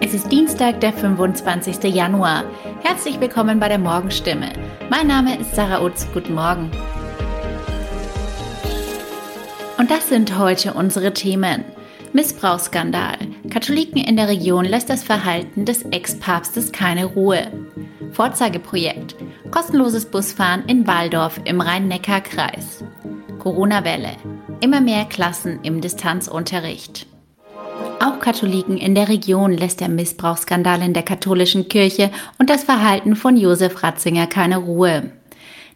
Es ist Dienstag, der 25. Januar. Herzlich willkommen bei der Morgenstimme. Mein Name ist Sarah Utz. Guten Morgen. Und das sind heute unsere Themen. Missbrauchsskandal. Katholiken in der Region lässt das Verhalten des Ex-Papstes keine Ruhe. Vorzeigeprojekt. Kostenloses Busfahren in Waldorf im Rhein-Neckar-Kreis. Corona-Welle. Immer mehr Klassen im Distanzunterricht. Auch Katholiken in der Region lässt der Missbrauchsskandal in der katholischen Kirche und das Verhalten von Josef Ratzinger keine Ruhe.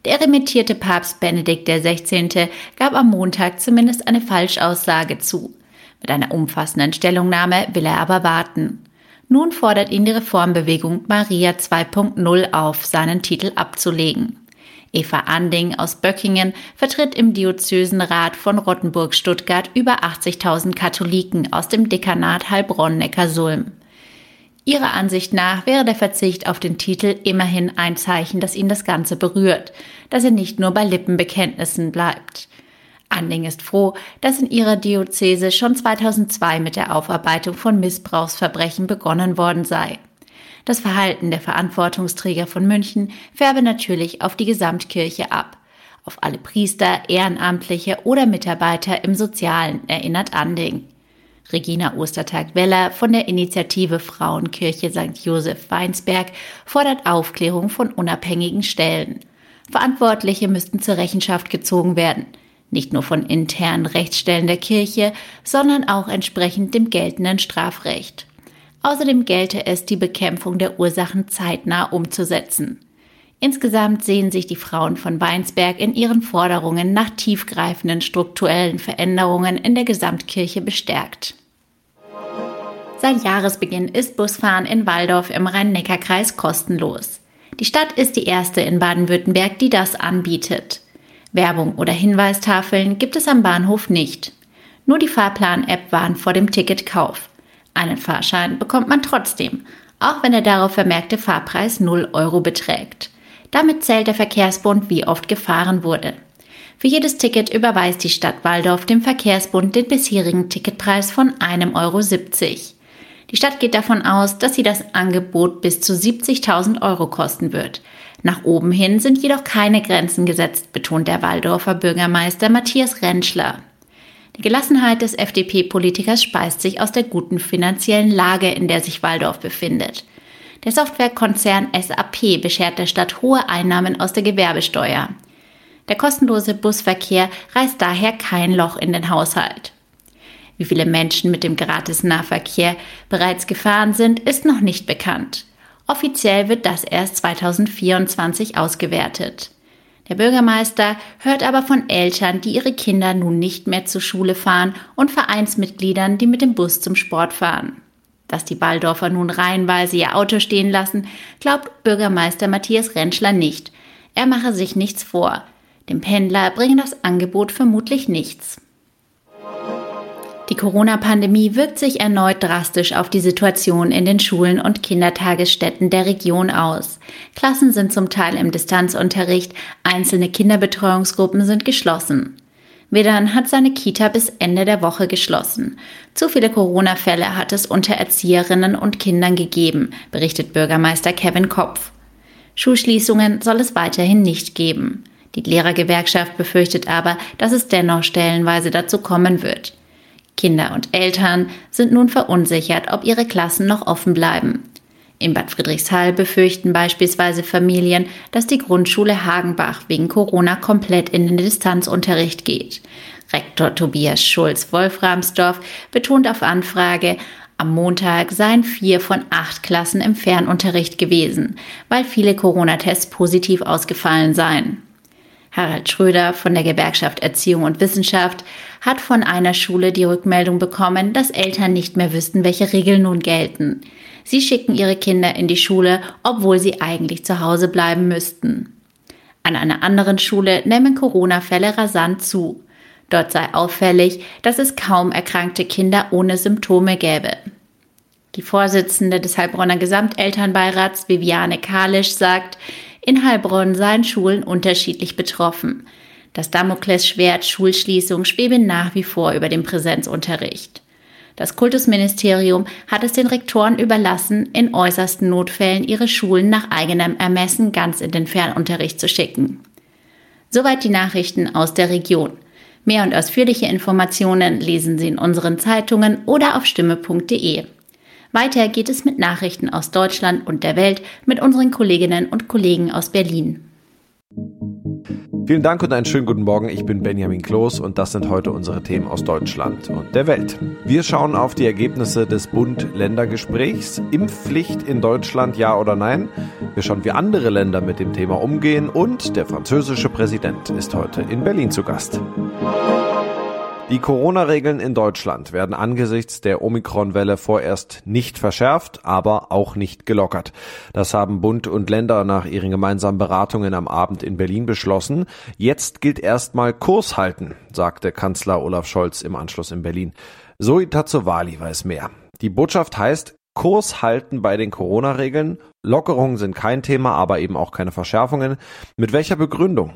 Der remittierte Papst Benedikt XVI. gab am Montag zumindest eine Falschaussage zu. Mit einer umfassenden Stellungnahme will er aber warten. Nun fordert ihn die Reformbewegung Maria 2.0 auf, seinen Titel abzulegen. Eva Anding aus Böckingen vertritt im Diözesenrat von Rottenburg-Stuttgart über 80.000 Katholiken aus dem Dekanat Heilbronn-Neckarsulm. Ihrer Ansicht nach wäre der Verzicht auf den Titel immerhin ein Zeichen, dass ihn das Ganze berührt, dass er nicht nur bei Lippenbekenntnissen bleibt. Anding ist froh, dass in ihrer Diözese schon 2002 mit der Aufarbeitung von Missbrauchsverbrechen begonnen worden sei. Das Verhalten der Verantwortungsträger von München färbe natürlich auf die Gesamtkirche ab. Auf alle Priester, Ehrenamtliche oder Mitarbeiter im Sozialen, erinnert Anding. Regina Ostertag-Weller von der Initiative Frauenkirche St. Josef Weinsberg fordert Aufklärung von unabhängigen Stellen. Verantwortliche müssten zur Rechenschaft gezogen werden. Nicht nur von internen Rechtsstellen der Kirche, sondern auch entsprechend dem geltenden Strafrecht. Außerdem gelte es, die Bekämpfung der Ursachen zeitnah umzusetzen. Insgesamt sehen sich die Frauen von Weinsberg in ihren Forderungen nach tiefgreifenden strukturellen Veränderungen in der Gesamtkirche bestärkt. Seit Jahresbeginn ist Busfahren in Waldorf im Rhein-Neckar-Kreis kostenlos. Die Stadt ist die erste in Baden-Württemberg, die das anbietet. Werbung oder Hinweistafeln gibt es am Bahnhof nicht. Nur die Fahrplan-App warnt vor dem Ticketkauf. Einen Fahrschein bekommt man trotzdem, auch wenn der darauf vermerkte Fahrpreis 0 Euro beträgt. Damit zählt der Verkehrsbund, wie oft gefahren wurde. Für jedes Ticket überweist die Stadt Waldorf dem Verkehrsbund den bisherigen Ticketpreis von 1,70 Euro. Die Stadt geht davon aus, dass sie das Angebot bis zu 70.000 Euro kosten wird. Nach oben hin sind jedoch keine Grenzen gesetzt, betont der Waldorfer Bürgermeister Matthias Rentschler. Die Gelassenheit des FDP-Politikers speist sich aus der guten finanziellen Lage, in der sich Waldorf befindet. Der Softwarekonzern SAP beschert der Stadt hohe Einnahmen aus der Gewerbesteuer. Der kostenlose Busverkehr reißt daher kein Loch in den Haushalt. Wie viele Menschen mit dem Gratis-Nahverkehr bereits gefahren sind, ist noch nicht bekannt. Offiziell wird das erst 2024 ausgewertet. Der Bürgermeister hört aber von Eltern, die ihre Kinder nun nicht mehr zur Schule fahren und Vereinsmitgliedern, die mit dem Bus zum Sport fahren. Dass die Waldorfer nun reihenweise ihr Auto stehen lassen, glaubt Bürgermeister Matthias Rentschler nicht. Er mache sich nichts vor. Dem Pendler bringe das Angebot vermutlich nichts. Die Corona-Pandemie wirkt sich erneut drastisch auf die Situation in den Schulen und Kindertagesstätten der Region aus. Klassen sind zum Teil im Distanzunterricht, einzelne Kinderbetreuungsgruppen sind geschlossen. Wedern hat seine Kita bis Ende der Woche geschlossen. Zu viele Corona-Fälle hat es unter Erzieherinnen und Kindern gegeben, berichtet Bürgermeister Kevin Kopf. Schulschließungen soll es weiterhin nicht geben. Die Lehrergewerkschaft befürchtet aber, dass es dennoch stellenweise dazu kommen wird. Kinder und Eltern sind nun verunsichert, ob ihre Klassen noch offen bleiben. In Bad Friedrichshall befürchten beispielsweise Familien, dass die Grundschule Hagenbach wegen Corona komplett in den Distanzunterricht geht. Rektor Tobias Schulz-Wolframsdorf betont auf Anfrage, am Montag seien vier von acht Klassen im Fernunterricht gewesen, weil viele Corona-Tests positiv ausgefallen seien. Harald Schröder von der Gewerkschaft Erziehung und Wissenschaft hat von einer Schule die Rückmeldung bekommen, dass Eltern nicht mehr wüssten, welche Regeln nun gelten. Sie schicken ihre Kinder in die Schule, obwohl sie eigentlich zu Hause bleiben müssten. An einer anderen Schule nehmen Corona-Fälle rasant zu. Dort sei auffällig, dass es kaum erkrankte Kinder ohne Symptome gäbe. Die Vorsitzende des Heilbronner Gesamtelternbeirats Viviane Kalisch sagt, in Heilbronn seien Schulen unterschiedlich betroffen. Das Damoklesschwert Schulschließung schwebe nach wie vor über dem Präsenzunterricht. Das Kultusministerium hat es den Rektoren überlassen, in äußersten Notfällen ihre Schulen nach eigenem Ermessen ganz in den Fernunterricht zu schicken. Soweit die Nachrichten aus der Region. Mehr und ausführliche Informationen lesen Sie in unseren Zeitungen oder auf stimme.de. Weiter geht es mit Nachrichten aus Deutschland und der Welt mit unseren Kolleginnen und Kollegen aus Berlin. Vielen Dank und einen schönen guten Morgen. Ich bin Benjamin Kloß und das sind heute unsere Themen aus Deutschland und der Welt. Wir schauen auf die Ergebnisse des Bund-Länder-Gesprächs. Impfpflicht in Deutschland, ja oder nein? Wir schauen, wie andere Länder mit dem Thema umgehen und der französische Präsident ist heute in Berlin zu Gast. Die Corona-Regeln in Deutschland werden angesichts der Omikron-Welle vorerst nicht verschärft, aber auch nicht gelockert. Das haben Bund und Länder nach ihren gemeinsamen Beratungen am Abend in Berlin beschlossen. Jetzt gilt erstmal Kurs halten, sagte Kanzler Olaf Scholz im Anschluss in Berlin. Zoe Tazzovali weiß mehr. Die Botschaft heißt, Kurs halten bei den Corona-Regeln. Lockerungen sind kein Thema, aber eben auch keine Verschärfungen. Mit welcher Begründung?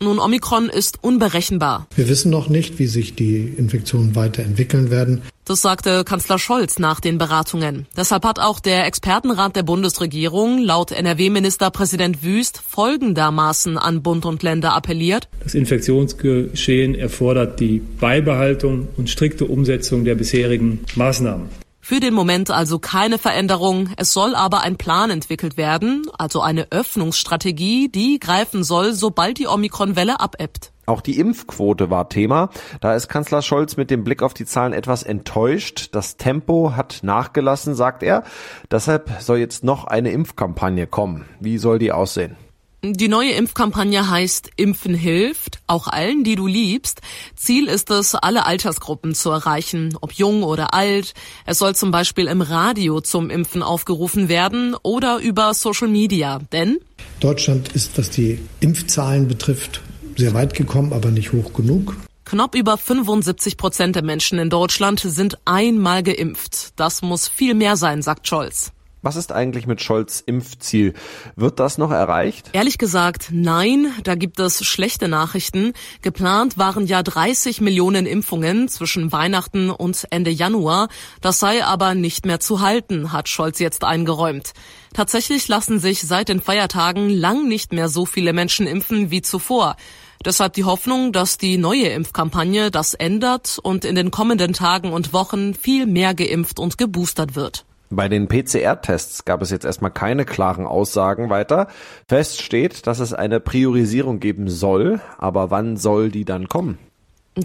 Nun, Omikron ist unberechenbar. Wir wissen noch nicht, wie sich die Infektionen weiterentwickeln werden. Das sagte Kanzler Scholz nach den Beratungen. Deshalb hat auch der Expertenrat der Bundesregierung laut NRW-Ministerpräsident Wüst folgendermaßen an Bund und Länder appelliert. Das Infektionsgeschehen erfordert die Beibehaltung und strikte Umsetzung der bisherigen Maßnahmen. Für den Moment also keine Veränderung. Es soll aber ein Plan entwickelt werden, also eine Öffnungsstrategie, die greifen soll, sobald die Omikron-Welle abebbt. Auch die Impfquote war Thema. Da ist Kanzler Scholz mit dem Blick auf die Zahlen etwas enttäuscht. Das Tempo hat nachgelassen, sagt er. Deshalb soll jetzt noch eine Impfkampagne kommen. Wie soll die aussehen? Die neue Impfkampagne heißt Impfen hilft, auch allen, die du liebst. Ziel ist es, alle Altersgruppen zu erreichen, ob jung oder alt. Es soll zum Beispiel im Radio zum Impfen aufgerufen werden oder über Social Media. Denn Deutschland ist, was die Impfzahlen betrifft, sehr weit gekommen, aber nicht hoch genug. Knapp über 75 Prozent der Menschen in Deutschland sind einmal geimpft. Das muss viel mehr sein, sagt Scholz. Was ist eigentlich mit Scholz Impfziel? Wird das noch erreicht? Ehrlich gesagt, nein, da gibt es schlechte Nachrichten. Geplant waren ja 30 Millionen Impfungen zwischen Weihnachten und Ende Januar. Das sei aber nicht mehr zu halten, hat Scholz jetzt eingeräumt. Tatsächlich lassen sich seit den Feiertagen lang nicht mehr so viele Menschen impfen wie zuvor. Deshalb die Hoffnung, dass die neue Impfkampagne das ändert und in den kommenden Tagen und Wochen viel mehr geimpft und geboostert wird. Bei den PCR-Tests gab es jetzt erstmal keine klaren Aussagen weiter. Fest steht, dass es eine Priorisierung geben soll, aber wann soll die dann kommen?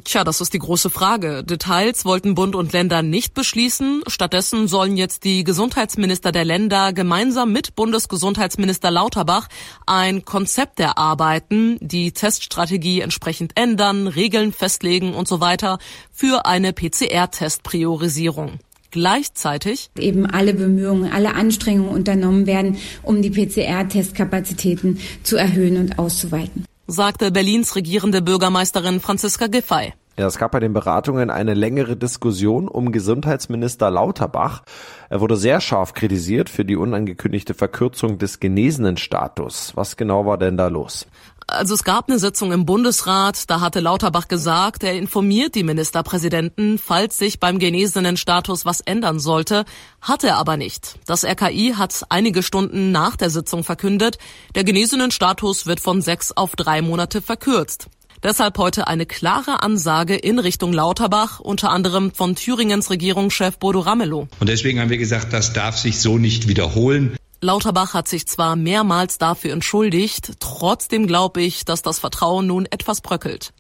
Tja, das ist die große Frage. Details wollten Bund und Länder nicht beschließen. Stattdessen sollen jetzt die Gesundheitsminister der Länder gemeinsam mit Bundesgesundheitsminister Lauterbach ein Konzept erarbeiten, die Teststrategie entsprechend ändern, Regeln festlegen und so weiter für eine PCR-Testpriorisierung gleichzeitig eben alle Bemühungen, alle Anstrengungen unternommen werden, um die PCR-Testkapazitäten zu erhöhen und auszuweiten. Sagte Berlins regierende Bürgermeisterin Franziska Giffey. Ja, es gab bei den Beratungen eine längere Diskussion um Gesundheitsminister Lauterbach. Er wurde sehr scharf kritisiert für die unangekündigte Verkürzung des genesenen Status. Was genau war denn da los? Also es gab eine Sitzung im Bundesrat, da hatte Lauterbach gesagt, er informiert die Ministerpräsidenten, falls sich beim genesenen Status was ändern sollte, hat er aber nicht. Das RKI hat einige Stunden nach der Sitzung verkündet, der genesenen Status wird von sechs auf drei Monate verkürzt. Deshalb heute eine klare Ansage in Richtung Lauterbach, unter anderem von Thüringens Regierungschef Bodo Ramelow. Und deswegen haben wir gesagt, das darf sich so nicht wiederholen. Lauterbach hat sich zwar mehrmals dafür entschuldigt, trotzdem glaube ich, dass das Vertrauen nun etwas bröckelt.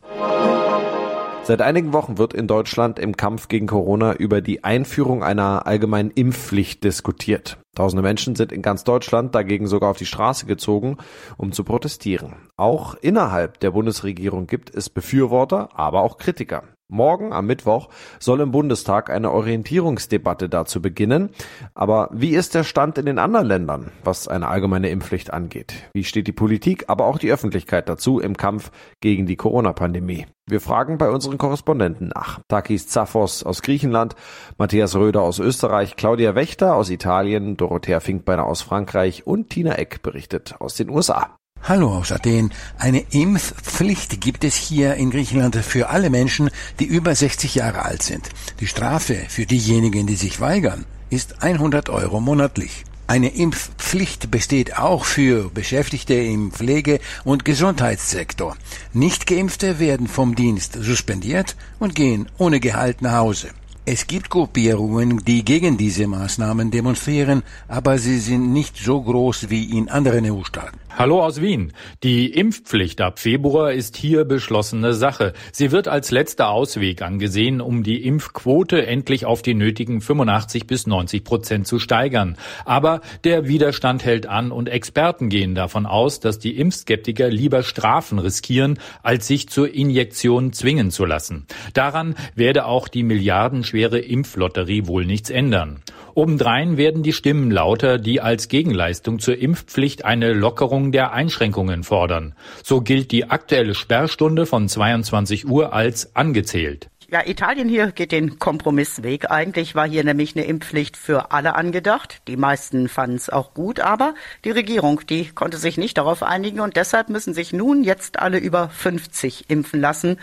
Seit einigen Wochen wird in Deutschland im Kampf gegen Corona über die Einführung einer allgemeinen Impfpflicht diskutiert. Tausende Menschen sind in ganz Deutschland dagegen sogar auf die Straße gezogen, um zu protestieren. Auch innerhalb der Bundesregierung gibt es Befürworter, aber auch Kritiker. Morgen am Mittwoch soll im Bundestag eine Orientierungsdebatte dazu beginnen. Aber wie ist der Stand in den anderen Ländern, was eine allgemeine Impfpflicht angeht? Wie steht die Politik, aber auch die Öffentlichkeit dazu im Kampf gegen die Corona-Pandemie? Wir fragen bei unseren Korrespondenten nach. Takis Zaphos aus Griechenland, Matthias Röder aus Österreich, Claudia Wächter aus Italien, Dorothea Finkbeiner aus Frankreich und Tina Eck berichtet aus den USA. Hallo aus Athen. Eine Impfpflicht gibt es hier in Griechenland für alle Menschen, die über 60 Jahre alt sind. Die Strafe für diejenigen, die sich weigern, ist 100 Euro monatlich. Eine Impfpflicht besteht auch für Beschäftigte im Pflege- und Gesundheitssektor. Nichtgeimpfte werden vom Dienst suspendiert und gehen ohne Gehalt nach Hause. Es gibt Gruppierungen, die gegen diese Maßnahmen demonstrieren, aber sie sind nicht so groß wie in anderen EU-Staaten. Hallo aus Wien. Die Impfpflicht ab Februar ist hier beschlossene Sache. Sie wird als letzter Ausweg angesehen, um die Impfquote endlich auf die nötigen 85 bis 90 Prozent zu steigern. Aber der Widerstand hält an und Experten gehen davon aus, dass die Impfskeptiker lieber Strafen riskieren, als sich zur Injektion zwingen zu lassen. Daran werde auch die milliardenschwere Impflotterie wohl nichts ändern. Obendrein werden die Stimmen lauter, die als Gegenleistung zur Impfpflicht eine Lockerung der Einschränkungen fordern. So gilt die aktuelle Sperrstunde von 22 Uhr als angezählt. Ja, Italien hier geht den Kompromissweg. Eigentlich war hier nämlich eine Impfpflicht für alle angedacht. Die meisten fanden es auch gut, aber die Regierung, die konnte sich nicht darauf einigen und deshalb müssen sich nun jetzt alle über 50 impfen lassen,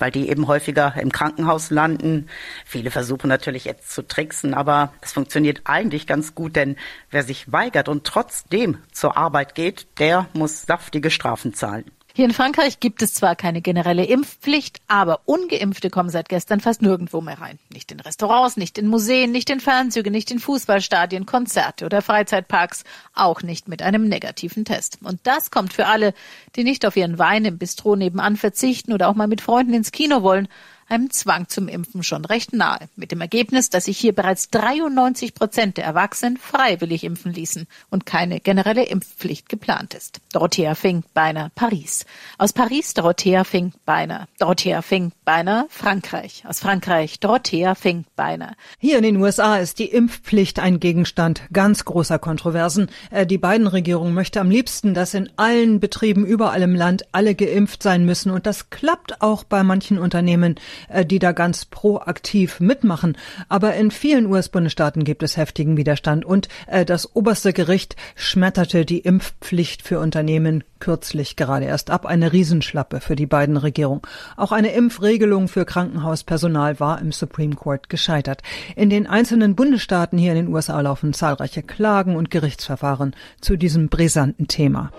weil die eben häufiger im Krankenhaus landen. Viele versuchen natürlich jetzt zu tricksen, aber es funktioniert eigentlich ganz gut, denn wer sich weigert und trotzdem zur Arbeit geht, der muss saftige Strafen zahlen. Hier in Frankreich gibt es zwar keine generelle Impfpflicht, aber ungeimpfte kommen seit gestern fast nirgendwo mehr rein. Nicht in Restaurants, nicht in Museen, nicht in Fernzüge, nicht in Fußballstadien, Konzerte oder Freizeitparks, auch nicht mit einem negativen Test. Und das kommt für alle, die nicht auf ihren Wein im Bistro nebenan verzichten oder auch mal mit Freunden ins Kino wollen, einem Zwang zum Impfen schon recht nahe. Mit dem Ergebnis, dass sich hier bereits 93 Prozent der Erwachsenen freiwillig impfen ließen und keine generelle Impfpflicht geplant ist. Dorothea Fink-Beiner, Paris. Aus Paris Dorothea Fink-Beiner. Dorothea Fink-Beiner, Frankreich. Aus Frankreich Dorothea Fink-Beiner. Hier in den USA ist die Impfpflicht ein Gegenstand ganz großer Kontroversen. Äh, die beiden Regierung möchte am liebsten, dass in allen Betrieben überall im Land alle geimpft sein müssen. Und das klappt auch bei manchen Unternehmen. Äh, die da ganz proaktiv mitmachen. Aber in vielen US-Bundesstaaten gibt es heftigen Widerstand und äh, das oberste Gericht schmetterte die Impfpflicht für Unternehmen kürzlich gerade erst ab. Eine Riesenschlappe für die beiden Regierungen. Auch eine Impfregelung für Krankenhauspersonal war im Supreme Court gescheitert. In den einzelnen Bundesstaaten hier in den USA laufen zahlreiche Klagen und Gerichtsverfahren zu diesem brisanten Thema.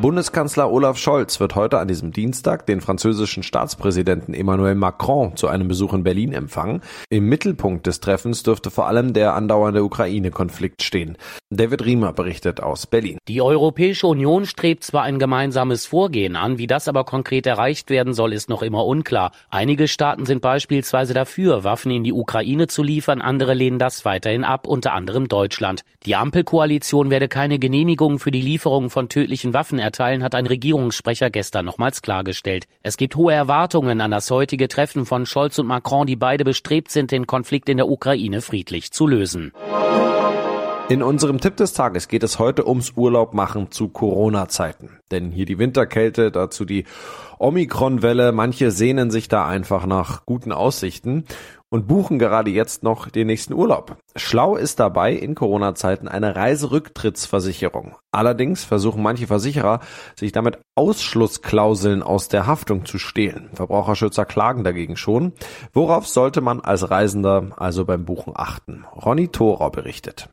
Bundeskanzler Olaf Scholz wird heute an diesem Dienstag den französischen Staatspräsidenten Emmanuel Macron zu einem Besuch in Berlin empfangen. Im Mittelpunkt des Treffens dürfte vor allem der andauernde Ukraine-Konflikt stehen. David Riemer berichtet aus Berlin. Die Europäische Union strebt zwar ein gemeinsames Vorgehen an, wie das aber konkret erreicht werden soll, ist noch immer unklar. Einige Staaten sind beispielsweise dafür, Waffen in die Ukraine zu liefern, andere lehnen das weiterhin ab, unter anderem Deutschland. Die Ampelkoalition werde keine Genehmigung für die Lieferung von tödlichen Waffen erteilen, hat ein Regierungssprecher gestern nochmals klargestellt. Es gibt hohe Erwartungen an das heutige Treffen von Scholz und Macron, die beide bestrebt sind, den Konflikt in der Ukraine friedlich zu lösen. In unserem Tipp des Tages geht es heute ums Urlaubmachen zu Corona-Zeiten. Denn hier die Winterkälte, dazu die Omikron-Welle. Manche sehnen sich da einfach nach guten Aussichten und buchen gerade jetzt noch den nächsten Urlaub. Schlau ist dabei in Corona-Zeiten eine Reiserücktrittsversicherung. Allerdings versuchen manche Versicherer, sich damit Ausschlussklauseln aus der Haftung zu stehlen. Verbraucherschützer klagen dagegen schon. Worauf sollte man als Reisender also beim Buchen achten? Ronny Thorer berichtet.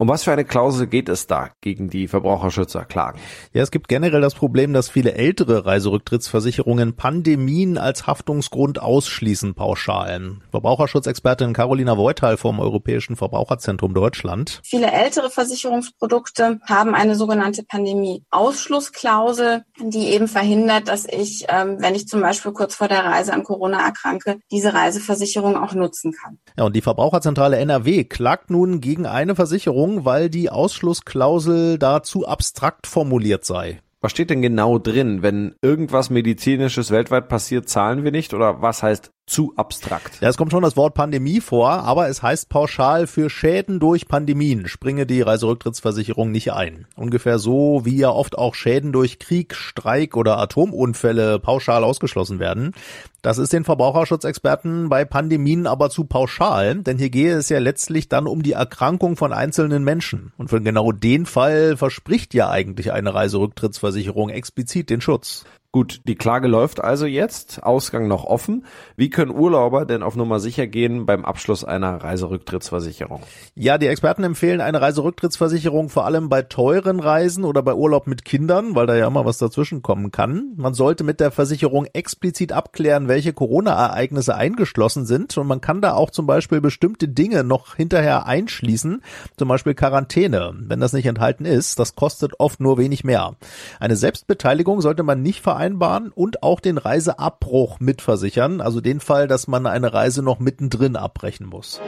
Um was für eine Klausel geht es da gegen die Verbraucherschützer klagen? Ja, es gibt generell das Problem, dass viele ältere Reiserücktrittsversicherungen Pandemien als Haftungsgrund ausschließen pauschal. Verbraucherschutzexpertin Carolina Voital vom Europäischen Verbraucherzentrum Deutschland. Viele ältere Versicherungsprodukte haben eine sogenannte Pandemie-Ausschlussklausel, die eben verhindert, dass ich, ähm, wenn ich zum Beispiel kurz vor der Reise an Corona erkranke, diese Reiseversicherung auch nutzen kann. Ja, und die Verbraucherzentrale NRW klagt nun gegen eine Versicherung, Änderung, weil die Ausschlussklausel da zu abstrakt formuliert sei. Was steht denn genau drin? Wenn irgendwas Medizinisches weltweit passiert, zahlen wir nicht? Oder was heißt zu abstrakt. Ja, es kommt schon das Wort Pandemie vor, aber es heißt pauschal für Schäden durch Pandemien springe die Reiserücktrittsversicherung nicht ein. Ungefähr so, wie ja oft auch Schäden durch Krieg, Streik oder Atomunfälle pauschal ausgeschlossen werden. Das ist den Verbraucherschutzexperten bei Pandemien aber zu pauschal, denn hier gehe es ja letztlich dann um die Erkrankung von einzelnen Menschen. Und für genau den Fall verspricht ja eigentlich eine Reiserücktrittsversicherung explizit den Schutz. Gut, die Klage läuft also jetzt, Ausgang noch offen. Wie können Urlauber denn auf Nummer sicher gehen beim Abschluss einer Reiserücktrittsversicherung? Ja, die Experten empfehlen eine Reiserücktrittsversicherung vor allem bei teuren Reisen oder bei Urlaub mit Kindern, weil da ja immer was dazwischen kommen kann. Man sollte mit der Versicherung explizit abklären, welche Corona-Ereignisse eingeschlossen sind und man kann da auch zum Beispiel bestimmte Dinge noch hinterher einschließen, zum Beispiel Quarantäne. Wenn das nicht enthalten ist, das kostet oft nur wenig mehr. Eine Selbstbeteiligung sollte man nicht vereinbaren und auch den Reiseabbruch mitversichern, also den Fall, dass man eine Reise noch mittendrin abbrechen muss.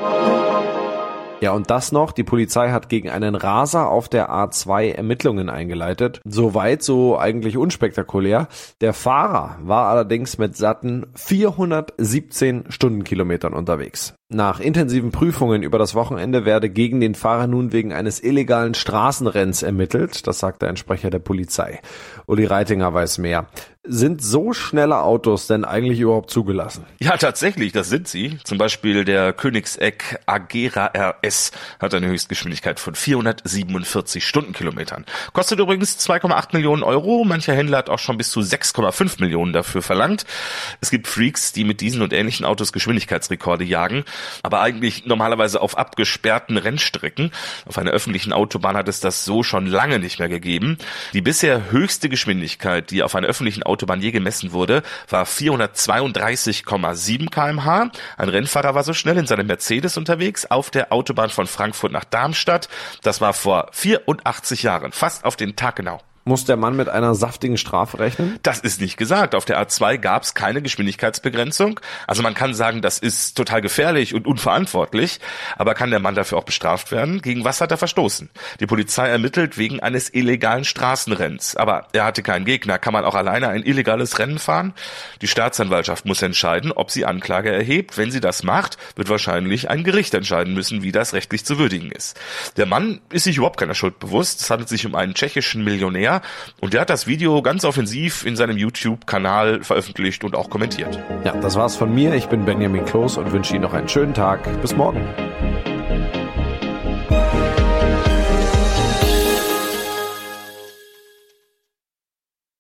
Ja, und das noch, die Polizei hat gegen einen Raser auf der A2 Ermittlungen eingeleitet. Soweit so eigentlich unspektakulär. Der Fahrer war allerdings mit satten 417 Stundenkilometern unterwegs. Nach intensiven Prüfungen über das Wochenende werde gegen den Fahrer nun wegen eines illegalen Straßenrenns ermittelt, das sagte ein Sprecher der Polizei. Uli Reitinger weiß mehr. Sind so schnelle Autos denn eigentlich überhaupt zugelassen? Ja, tatsächlich, das sind sie. Zum Beispiel der Königseck Agera RS hat eine Höchstgeschwindigkeit von 447 Stundenkilometern. Kostet übrigens 2,8 Millionen Euro. Mancher Händler hat auch schon bis zu 6,5 Millionen dafür verlangt. Es gibt Freaks, die mit diesen und ähnlichen Autos Geschwindigkeitsrekorde jagen, aber eigentlich normalerweise auf abgesperrten Rennstrecken. Auf einer öffentlichen Autobahn hat es das so schon lange nicht mehr gegeben. Die bisher höchste Geschwindigkeit, die auf einer öffentlichen Autobahn je gemessen wurde, war 432,7 kmh. Ein Rennfahrer war so schnell in seinem Mercedes unterwegs auf der Autobahn von Frankfurt nach Darmstadt. Das war vor 84 Jahren, fast auf den Tag genau. Muss der Mann mit einer saftigen Strafe rechnen? Das ist nicht gesagt. Auf der A2 gab es keine Geschwindigkeitsbegrenzung. Also man kann sagen, das ist total gefährlich und unverantwortlich. Aber kann der Mann dafür auch bestraft werden? Gegen was hat er verstoßen? Die Polizei ermittelt wegen eines illegalen Straßenrenns. Aber er hatte keinen Gegner. Kann man auch alleine ein illegales Rennen fahren? Die Staatsanwaltschaft muss entscheiden, ob sie Anklage erhebt. Wenn sie das macht, wird wahrscheinlich ein Gericht entscheiden müssen, wie das rechtlich zu würdigen ist. Der Mann ist sich überhaupt keiner Schuld bewusst. Es handelt sich um einen tschechischen Millionär und der hat das Video ganz offensiv in seinem YouTube-Kanal veröffentlicht und auch kommentiert. Ja, das war's von mir. Ich bin Benjamin Kloß und wünsche Ihnen noch einen schönen Tag. Bis morgen.